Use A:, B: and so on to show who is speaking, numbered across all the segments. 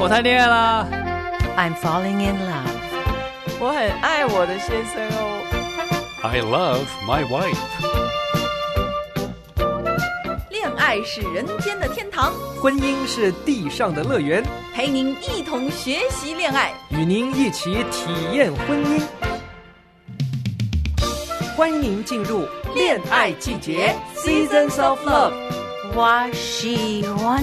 A: 我谈恋爱啦。
B: I'm falling in love.
C: 我很爱我的先生哦。
A: I love my wife.
D: 恋爱是人间的天堂，
E: 婚姻是地上的乐园，
D: 陪您一同学习恋爱。
E: 与您一起体验婚姻。欢迎您进入恋爱季节 （Seasons of Love）。
B: 我喜欢。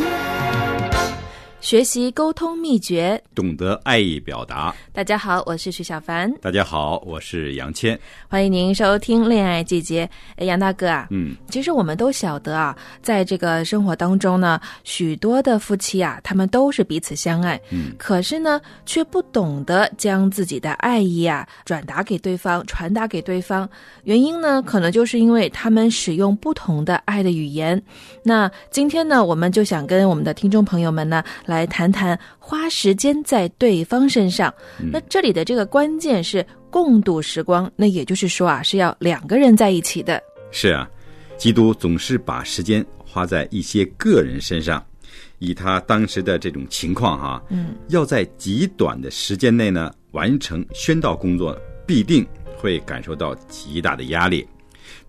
F: 学习沟通秘诀。
G: 懂得爱意表达。
F: 大家好，我是徐小凡。
G: 大家好，我是杨谦。
F: 欢迎您收听《恋爱季节》。哎，杨大哥啊，
G: 嗯，
F: 其实我们都晓得啊，在这个生活当中呢，许多的夫妻啊，他们都是彼此相爱，
G: 嗯，
F: 可是呢，却不懂得将自己的爱意啊转达给对方，传达给对方。原因呢，可能就是因为他们使用不同的爱的语言。那今天呢，我们就想跟我们的听众朋友们呢，来谈谈花时间在对方身上。
G: 嗯
F: 那这里的这个关键是共度时光，那也就是说啊，是要两个人在一起的。
G: 是啊，基督总是把时间花在一些个人身上，以他当时的这种情况哈、
F: 嗯，
G: 要在极短的时间内呢完成宣道工作，必定会感受到极大的压力。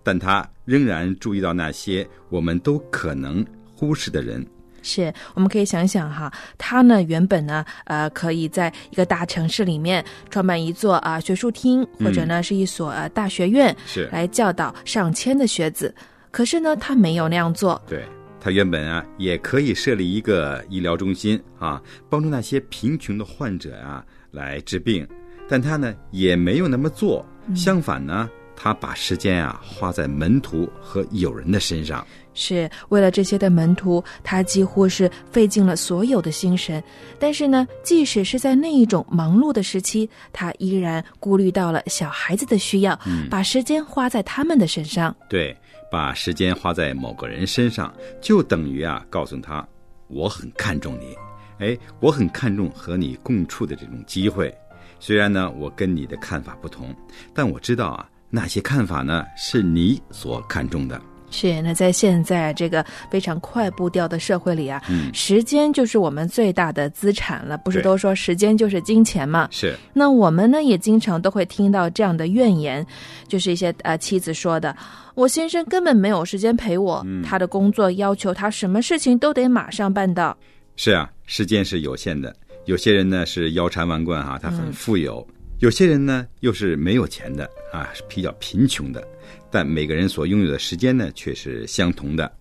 G: 但他仍然注意到那些我们都可能忽视的人，
F: 是，我们可以想想哈，他呢原本呢，呃，可以在一个大城市里面创办一座啊、学术厅，或者呢是一所呃大学院，
G: 是
F: 来教导上千的学子。可是呢，他没有那样做。
G: 对他原本啊，也可以设立一个医疗中心啊，帮助那些贫穷的患者啊来治病，但他呢也没有那么做。相反呢，他把时间啊花在门徒和友人的身上。
F: 是为了这些的门徒，他几乎是费尽了所有的心神。但是呢，即使是在那一种忙碌的时期，他依然顾虑到了小孩子的需要，把时间花在他们的身上。
G: 对，把时间花在某个人身上，就等于啊告诉他，我很看重你，哎，我很看重和你共处的这种机会。虽然呢，我跟你的看法不同，但我知道啊，那些看法呢是你所看重的。
F: 是，那在现在这个非常快步调的社会里啊，
G: 嗯
F: 时间就是我们最大的资产了。不是都说时间就是金钱吗？
G: 是，
F: 那我们呢也经常都会听到这样的怨言，就是一些呃妻子说的：“我先生根本没有时间陪我，
G: 嗯
F: 他的工作要求他什么事情都得马上办到。
G: 是啊，时间是有限的。有些人呢是腰缠万贯哈、他很富有；有些人呢又是没有钱的啊，是比较贫穷的。但每个人所拥有的时间呢却是相同的，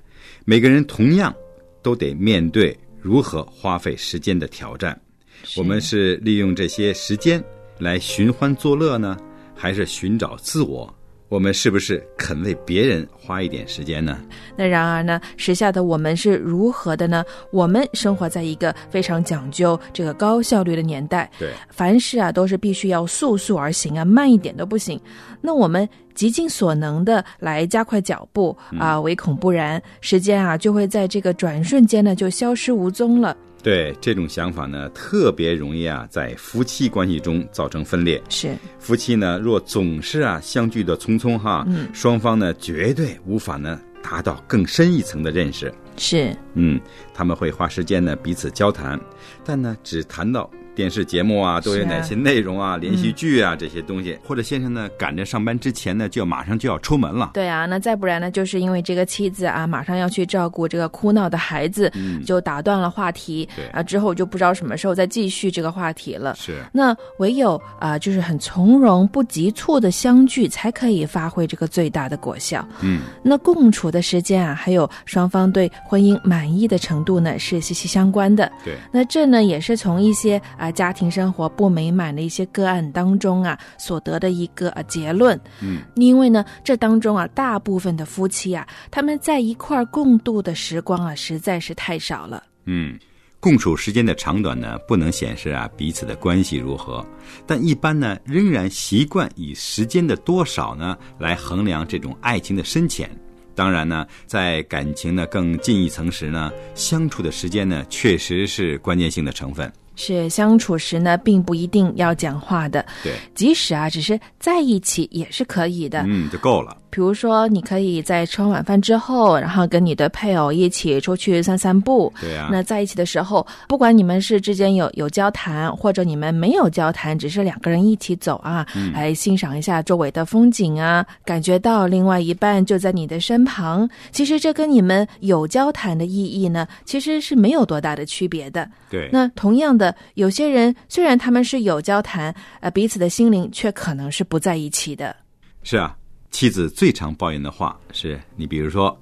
G: 每个人同样都得面对如何花费时间的挑战。我们是利用这些时间来寻欢作乐呢，还是寻找自我？我们是不是肯为别人花一点时间呢？
F: 那然而呢，时下的我们是如何的呢？我们生活在一个非常讲究这个高效率的年代，
G: 对，
F: 凡事啊都是必须要速速而行啊，慢一点都不行。那我们极尽所能的来加快脚步啊，唯恐不然，时间啊就会在这个转瞬间呢就消失无踪了。
G: 对这种想法呢，特别容易啊，在夫妻关系中造成分裂。
F: 是，
G: 夫妻呢，若总是啊相聚的匆匆哈，
F: 嗯
G: 双方呢绝对无法呢达到更深一层的认识。
F: 是，
G: 嗯，他们会花时间呢彼此交谈，但呢只谈到电视节目啊都有哪些内容啊、连续剧啊这些东西，或者先生呢赶着上班之前呢就要马上就要出门了。
F: 对啊，那再不然呢，就是因为这个妻子啊，马上要去照顾这个哭闹的孩子，
G: 嗯
F: 就打断了话题，
G: 对
F: 啊，之后就不知道什么时候再继续这个话题了。
G: 是，
F: 那唯有啊、就是很从容不急促的相聚，才可以发挥这个最大的果效。
G: 嗯，
F: 那共处的时间啊，还有双方对婚姻满意的程度呢，是息息相关的。
G: 对，
F: 那这呢，也是从一些啊、家庭生活不美满的一些个案当中啊所得的一个啊结论。
G: 嗯，
F: 因为呢，这当中啊，大部分的夫妻啊，他们在一块儿共度的时光啊，实在是太少了。
G: 嗯，共处时间的长短呢，不能显示啊彼此的关系如何，但一般呢，仍然习惯以时间的多少呢来衡量这种爱情的深浅。当然呢，在感情呢更进一层时呢，相处的时间呢，确实是关键性的成分。
F: 是相处时呢，并不一定要讲话的，
H: 对，
F: 即使啊，只是在一起也是可以的。
H: 嗯，就够了。
F: 比如说，你可以在吃完晚饭之后，然后跟你的配偶一起出去散散步。
H: 对啊，
F: 那在一起的时候，不管你们是之间有有交谈，或者你们没有交谈，只是两个人一起走啊，
H: 嗯
F: 来欣赏一下周围的风景啊，感觉到另外一半就在你的身旁。其实这跟你们有交谈的意义呢，其实是没有多大的区别的。
H: 对，
F: 那同样的，有些人虽然他们是有交谈，呃，彼此的心灵却可能是不在一起的。
H: 是啊，妻子最常抱怨的话是你，比如说，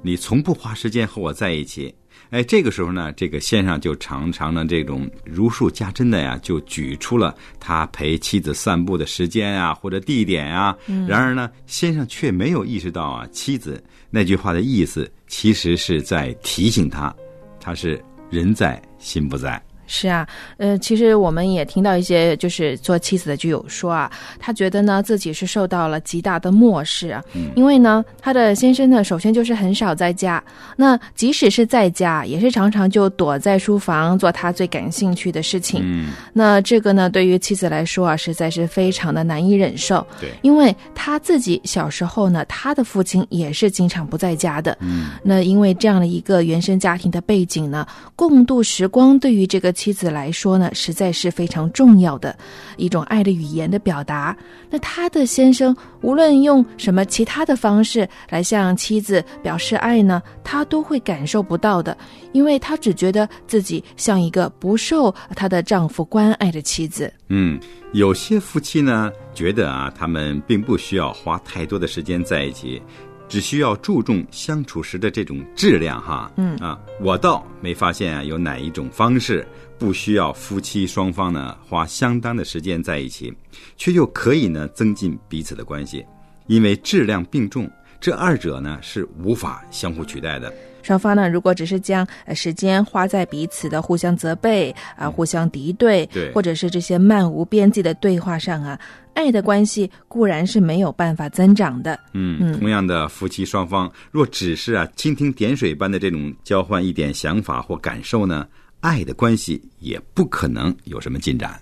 H: 你从不花时间和我在一起。哎，这个时候呢，这个先生就常常呢这种如数家珍的呀，就举出了他陪妻子散步的时间啊，或者地点啊。然而呢，先生却没有意识到啊，妻子那句话的意思其实是在提醒他，他是人在心不在。
F: 是啊，呃，其实我们也听到一些就是做妻子的就有说啊，他觉得呢自己是受到了极大的漠视啊，因为呢他的先生呢首先就是很少在家，那即使是在家，也是常常就躲在书房做他最感兴趣的事情。
H: 嗯，
F: 那这个呢对于妻子来说啊，实在是非常的难以忍受。
H: 对，
F: 因为他自己小时候呢，他的父亲也是经常不在家的。
H: 嗯，
F: 那因为这样的一个原生家庭的背景呢，共度时光对于这个妻子来说呢，实在是非常重要的一种爱的语言的表达。那他的先生无论用什么其他的方式来向妻子表示爱呢，他都会感受不到的，因为他只觉得自己像一个不受她的丈夫关爱的妻子。
H: 嗯，有些夫妻呢觉得啊，他们并不需要花太多的时间在一起，只需要注重相处时的这种质量哈。
F: 嗯
H: 啊，我倒没发现啊有哪一种方式不需要夫妻双方呢花相当的时间在一起，却又可以呢增进彼此的关系，因为质量并重，这二者呢是无法相互取代的。
F: 双方呢，如果只是将呃时间花在彼此的互相责备啊、互相敌对，
H: 对
F: 或者是这些漫无边际的对话上啊，爱的关系固然是没有办法增长的。
H: 嗯，同样的夫妻双方若只是啊蜻蜓点水般的这种交换一点想法或感受呢，爱的关系也不可能有什么进展。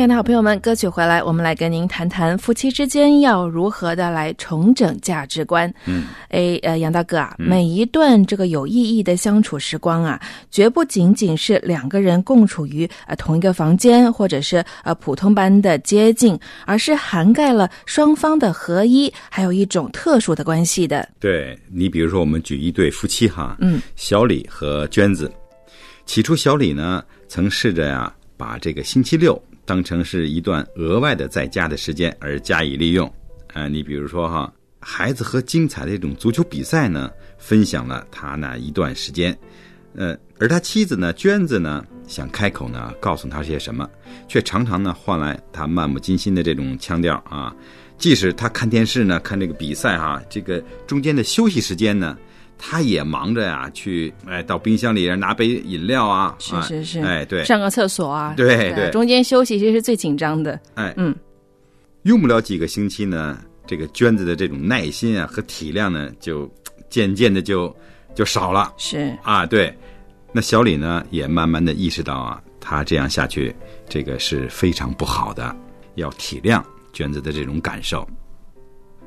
F: 亲爱的好朋友们，歌曲回来，我们来跟您谈谈夫妻之间要如何的来重整价值观。
G: 嗯，
F: 哎，呃，杨大哥啊，每一段这个有意义的相处时光啊，绝不仅仅是两个人共处于呃同一个房间，或者是呃普通般的接近，而是涵盖了双方的合一，还有一种特殊的关系的。
G: 对你，比如说我们举一对夫妻哈，
F: 嗯，
G: 小李和娟子。起初，小李呢曾试着呀，把这个星期六当成是一段额外的在家的时间而加以利用。呃，你比如说哈，孩子和精彩的这种足球比赛呢，分享了他那一段时间。呃，而他妻子呢，娟子呢，想开口呢告诉他些什么，却常常呢换来他漫不经心的这种腔调啊。即使他看电视呢，看这个比赛哈、这个中间的休息时间呢，他也忙着呀，去哎到冰箱里拿杯饮料啊，哎
F: 是是。是，
G: 哎对，
F: 上个厕所啊，
G: 对对
F: 中间休息其实是最紧张的。
G: 哎。
F: 嗯，
G: 用不了几个星期呢，这个娟子的这种耐心啊和体谅呢，就渐渐的就就少了。
F: 是。
G: 啊，对，那小李呢也慢慢的意识到啊，他这样下去，这个是非常不好的，要体谅娟子的这种感受。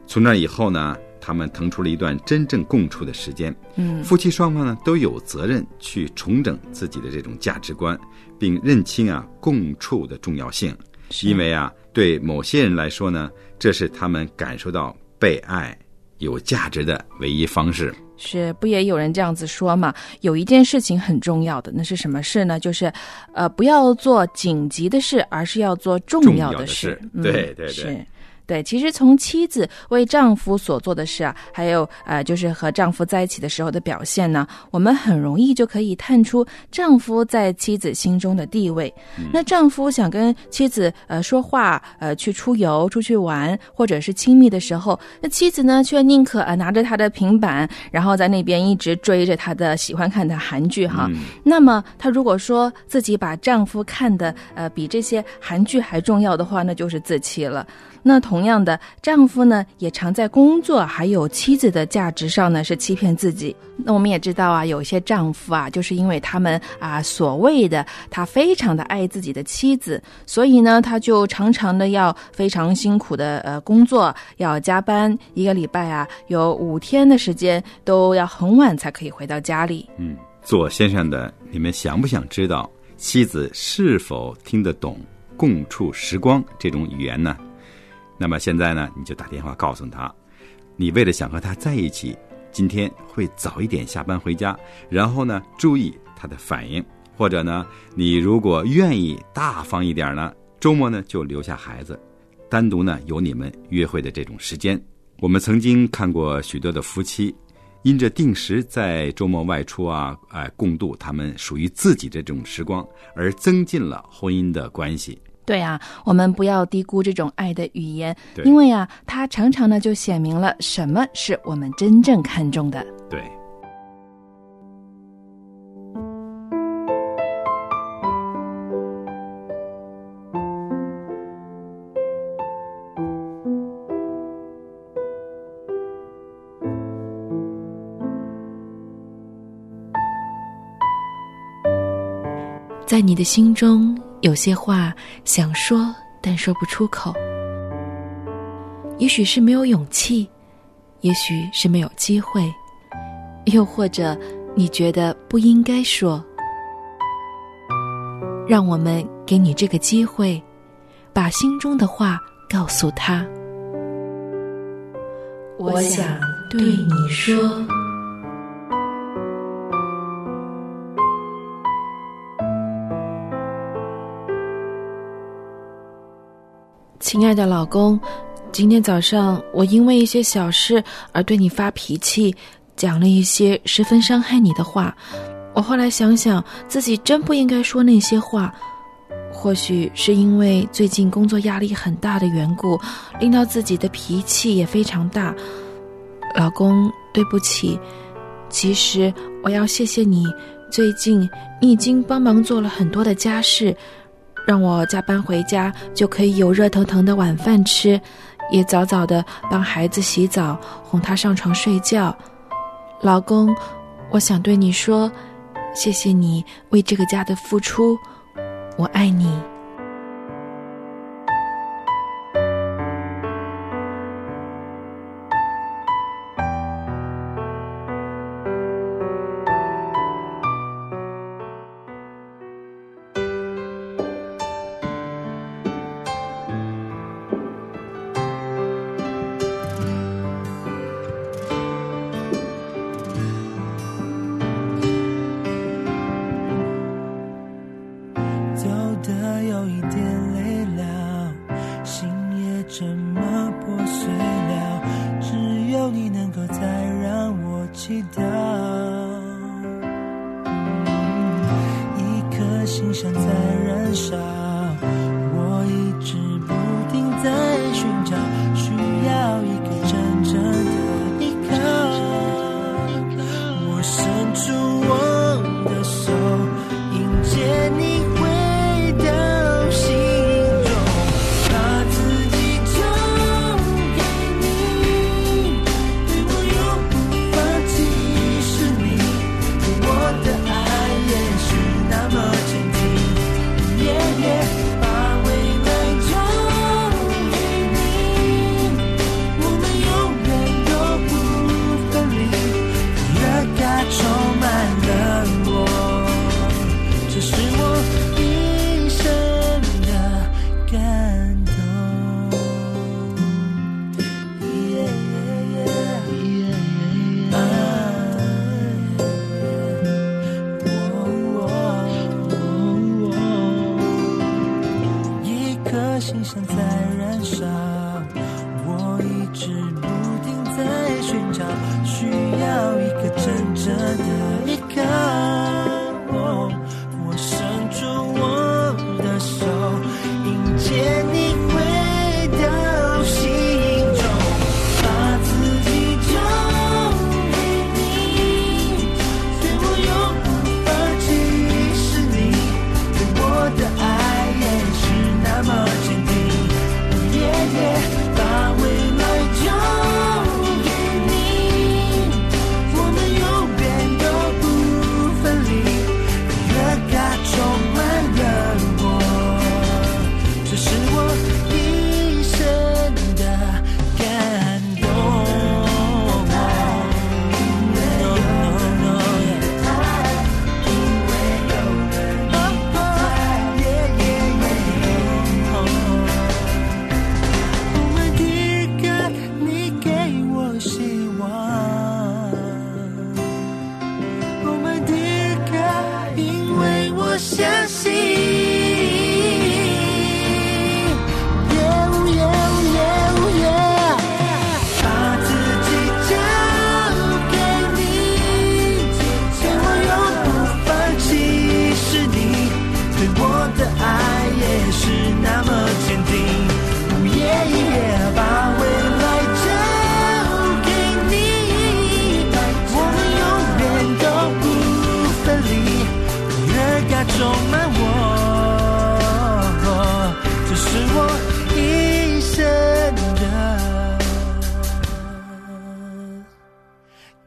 G: 从那以后呢，他们腾出了一段真正共处的时间。
F: 嗯，
G: 夫妻双方呢都有责任去重整自己的这种价值观，并认清啊共处的重要性。因为啊，对某些人来说呢，这是他们感受到被爱、有价值的唯一方式。
F: 是不也有人这样子说嘛？有一件事情很重要的，那是什么事呢？就是，呃，不要做紧急的事，而是要做重要的事。
G: 重要的事对对对
F: 是。对，其实从妻子为丈夫所做的事啊，还有呃，就是和丈夫在一起的时候的表现呢，我们很容易就可以探出丈夫在妻子心中的地位。那丈夫想跟妻子呃说话，呃去出游、出去玩，或者是亲密的时候，那妻子呢却宁可呃拿着她的平板，然后在那边一直追着她的喜欢看的韩剧哈。那么她如果说自己把丈夫看的呃比这些韩剧还重要的话，那就是自欺了。那同样的，丈夫呢也常在工作还有妻子的价值上呢是欺骗自己。那我们也知道啊，有些丈夫啊，就是因为他们啊所谓的他非常的爱自己的妻子，所以呢他就常常的要非常辛苦的呃工作，要加班，一个礼拜啊有五天的时间都要很晚才可以回到家里。
G: 嗯，做先生的，你们想不想知道妻子是否听得懂共处时光这种语言呢？那么现在呢，你就打电话告诉他，你为了想和他在一起，今天会早一点下班回家，然后呢，注意他的反应，或者呢，你如果愿意大方一点呢，周末呢就留下孩子，单独呢有你们约会的这种时间。我们曾经看过许多的夫妻，因着定时在周末外出啊，哎，共度他们属于自己的这种时光，而增进了婚姻的关系。
F: 对啊，我们不要低估这种爱的语言，因为啊，它常常呢就显明了什么是我们真正看重的。
G: 对。
I: 在你的心中有些话想说，但说不出口。也许是没有勇气，也许是没有机会，又或者你觉得不应该说。让我们给你这个机会，把心中的话告诉他。我想对你说。亲爱的老公，今天早上我因为一些小事而对你发脾气，讲了一些十分伤害你的话。我后来想想，自己真不应该说那些话。或许是因为最近工作压力很大的缘故，令到自己的脾气也非常大。老公，对不起。其实我要谢谢你，最近你已经帮忙做了很多的家事。让我加班回家就可以有热腾腾的晚饭吃，也早早的帮孩子洗澡，哄他上床睡觉。老公，我想对你说，谢谢你为这个家的付出，我爱你。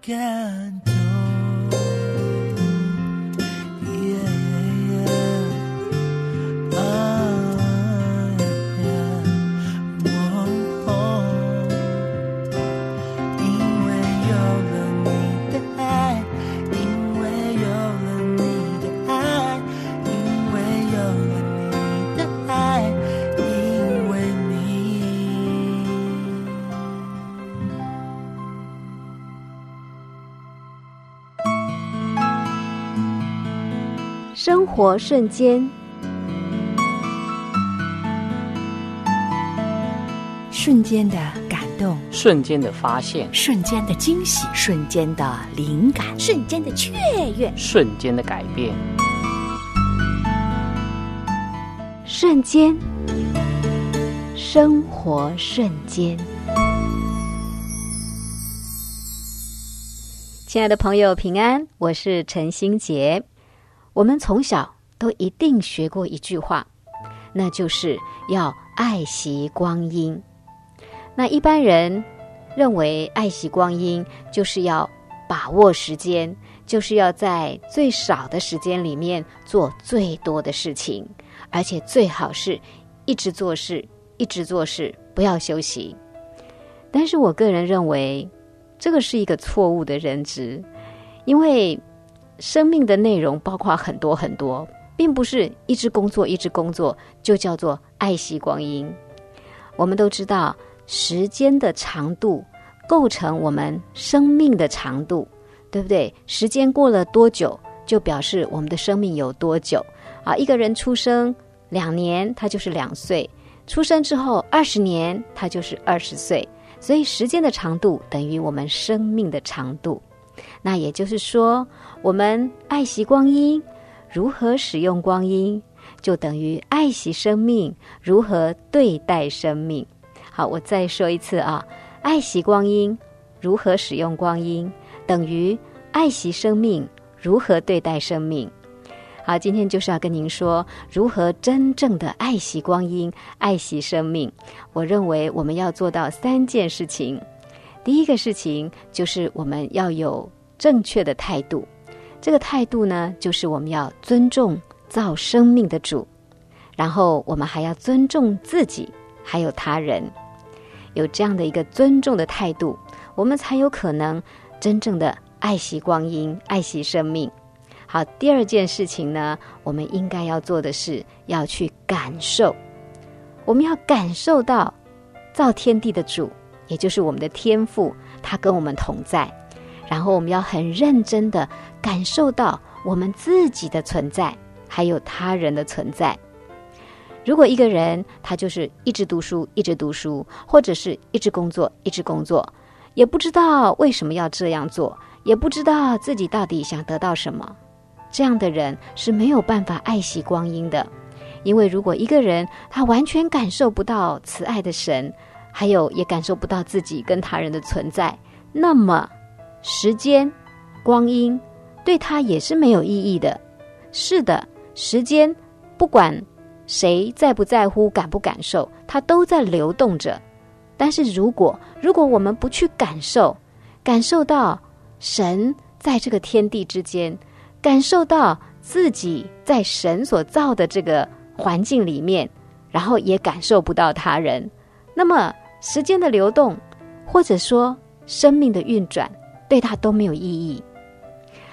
J: 感动。
K: 活瞬间，
B: 瞬间的感动，
A: 瞬间的发现，
B: 瞬间的惊喜，瞬间的灵感，
D: 瞬间的雀跃，
A: 瞬间的改变，
K: 瞬间，生活瞬间。亲爱的朋友，平安，我是陈心杰。我们从小都一定学过一句话，那就是要爱惜光阴。那一般人认为爱惜光阴就是要把握时间，就是要在最少的时间里面做最多的事情，而且最好是一直做事，一直做事，不要休息。但是我个人认为，这个是一个错误的认知，因为生命的内容包括很多很多，并不是一直工作一直工作就叫做爱惜光阴。我们都知道。时间的长度构成我们生命的长度，对不对？时间过了多久，就表示我们的生命有多久啊？一个人出生两年，他就是两岁；出生之后二十年，他就是二十岁。所以，时间的长度等于我们生命的长度。那也就是说，我们爱惜光阴，如何使用光阴，就等于爱惜生命，如何对待生命。好，我再说一次啊，爱惜光阴，如何使用光阴，等于爱惜生命，如何对待生命。好，今天就是要跟您说，如何真正的爱惜光阴，爱惜生命。我认为我们要做到三件事情。第一个事情就是我们要有正确的态度，这个态度呢，就是我们要尊重造生命的主，然后我们还要尊重自己，还有他人。有这样的一个尊重的态度，我们才有可能真正的爱惜光阴，爱惜生命。好，第二件事情呢，我们应该要做的是要去感受，我们要感受到造天地的主，也就是我们的天赋，他跟我们同在。然后我们要很认真的感受到我们自己的存在，还有他人的存在。如果一个人他就是一直读书，一直读书，或者是一直工作，一直工作，也不知道为什么要这样做，也不知道自己到底想得到什么，这样的人是没有办法爱惜光阴的。因为如果一个人他完全感受不到慈爱的神，还有也感受不到自己跟他人的存在，那么时间、光阴对他也是没有意义的。是的，时间不管。谁在不在乎、感不感受，它都在流动着。但是如果如果我们不去感受，感受到神在这个天地之间，感受到自己在神所造的这个环境里面，然后也感受不到他人，那么时间的流动，或者说生命的运转，对他都没有意义。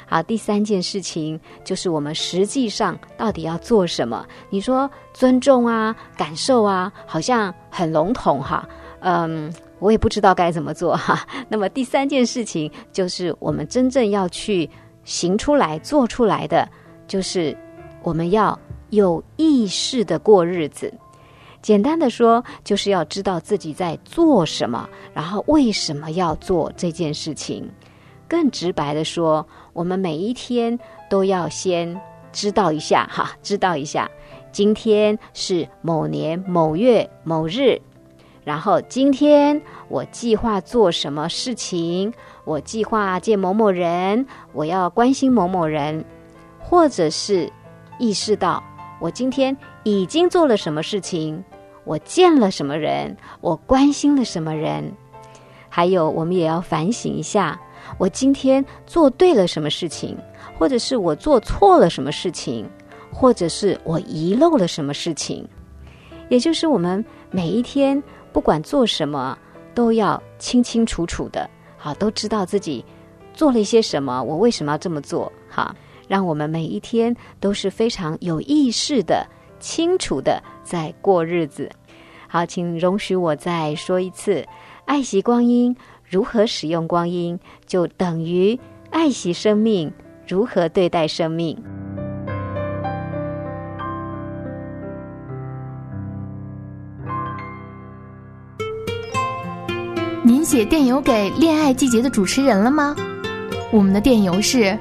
K: 好，第三件事情就是我们实际上到底要做什么？你说尊重啊、感受啊，好像很笼统哈。嗯，我也不知道该怎么做哈。那么第三件事情就是我们真正要去行出来、做出来的，就是我们要有意识的过日子。简单的说，就是要知道自己在做什么，然后为什么要做这件事情。更直白的说，我们每一天都要先知道一下哈，知道一下，今天是某年某月某日，然后今天我计划做什么事情，我计划见某某人，我要关心某某人，或者是意识到我今天已经做了什么事情，我见了什么人，我关心了什么人，还有我们也要反省一下。我今天做对了什么事情，或者是我做错了什么事情，或者是我遗漏了什么事情，也就是我们每一天不管做什么，都要清清楚楚的，好，都知道自己做了一些什么，我为什么要这么做，哈，让我们每一天都是非常有意识的、清楚的在过日子。好请容许我再说一次爱惜光阴如何使用光阴就等于爱惜生命如何对待生命。
L: 您写电邮给恋爱季节的主持人了吗？我们的电邮是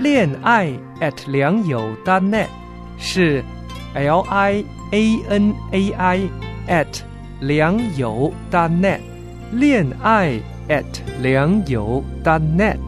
E: 恋爱 at 良友 danet 是 li a n a i at 良友 .dot net，恋爱 at 良友
H: .dot net。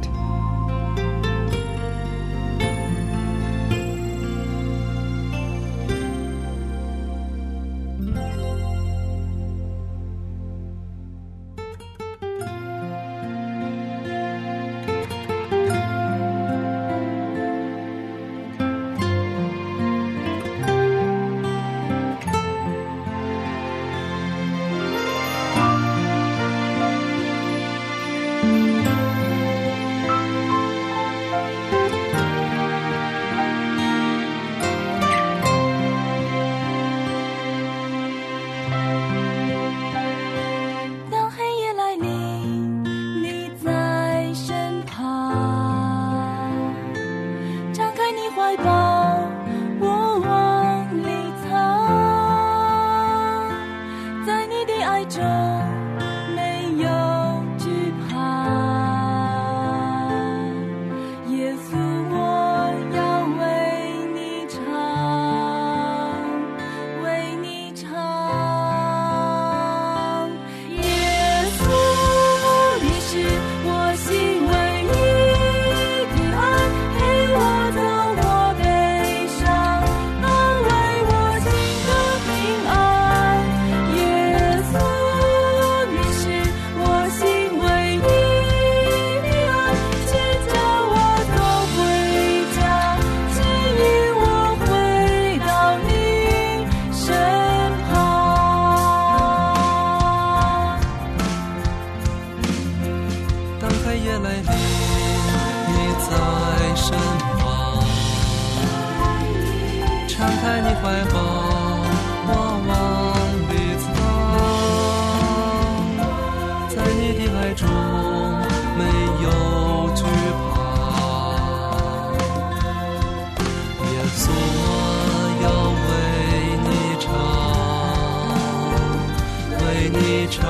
H: 为你唱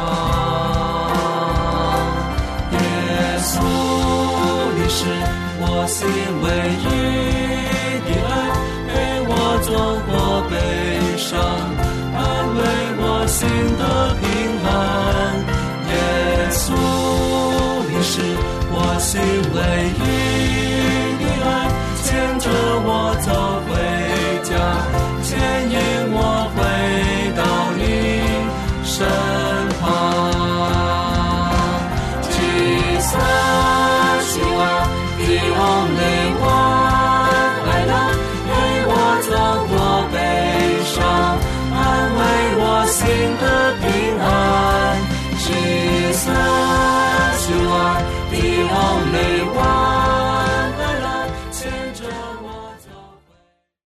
H: 耶稣，你是我心唯一的爱，陪我走过悲伤，安慰我心的平安。耶稣，你是我心唯一的爱，牵着我走回家，牵引。